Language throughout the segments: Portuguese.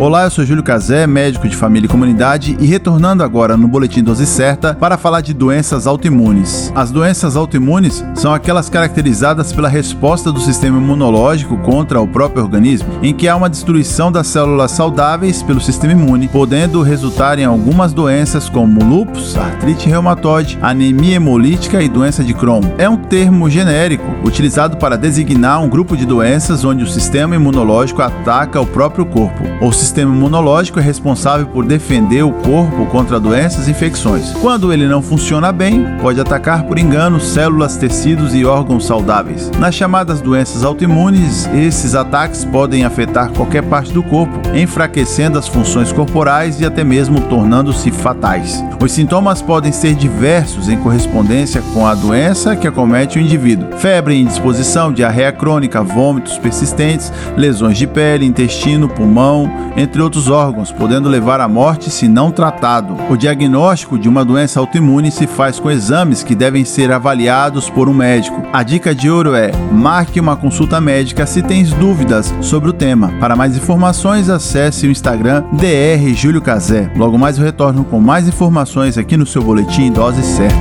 Olá, eu sou Júlio Cazé, médico de família e comunidade, e retornando agora no Boletim Dose Certa para falar de doenças autoimunes. As doenças autoimunes são aquelas caracterizadas pela resposta do sistema imunológico contra o próprio organismo, em que há uma destruição das células saudáveis pelo sistema imune, podendo resultar em algumas doenças como lúpus, artrite reumatoide, anemia hemolítica e doença de Crohn. É um termo genérico utilizado para designar um grupo de doenças onde o sistema imunológico ataca o próprio corpo. O sistema imunológico é responsável por defender o corpo contra doenças e infecções. Quando ele não funciona bem, pode atacar por engano células, tecidos e órgãos saudáveis. Nas chamadas doenças autoimunes, esses ataques podem afetar qualquer parte do corpo, enfraquecendo as funções corporais e até mesmo tornando-se fatais. Os sintomas podem ser diversos em correspondência com a doença que acomete o indivíduo: febre, indisposição, diarreia crônica, vômitos persistentes, lesões de pele, intestino, pulmão, entre outros órgãos, podendo levar à morte se não tratado. O diagnóstico de uma doença autoimune se faz com exames que devem ser avaliados por um médico. A dica de ouro é: marque uma consulta médica se tens dúvidas sobre o tema. Para mais informações, acesse o Instagram DR Júlio Cazé. Logo mais eu retorno com mais informações aqui no seu boletim Dose Certa.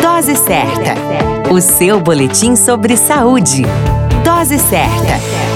Dose certa. O seu boletim sobre saúde. Dose certa.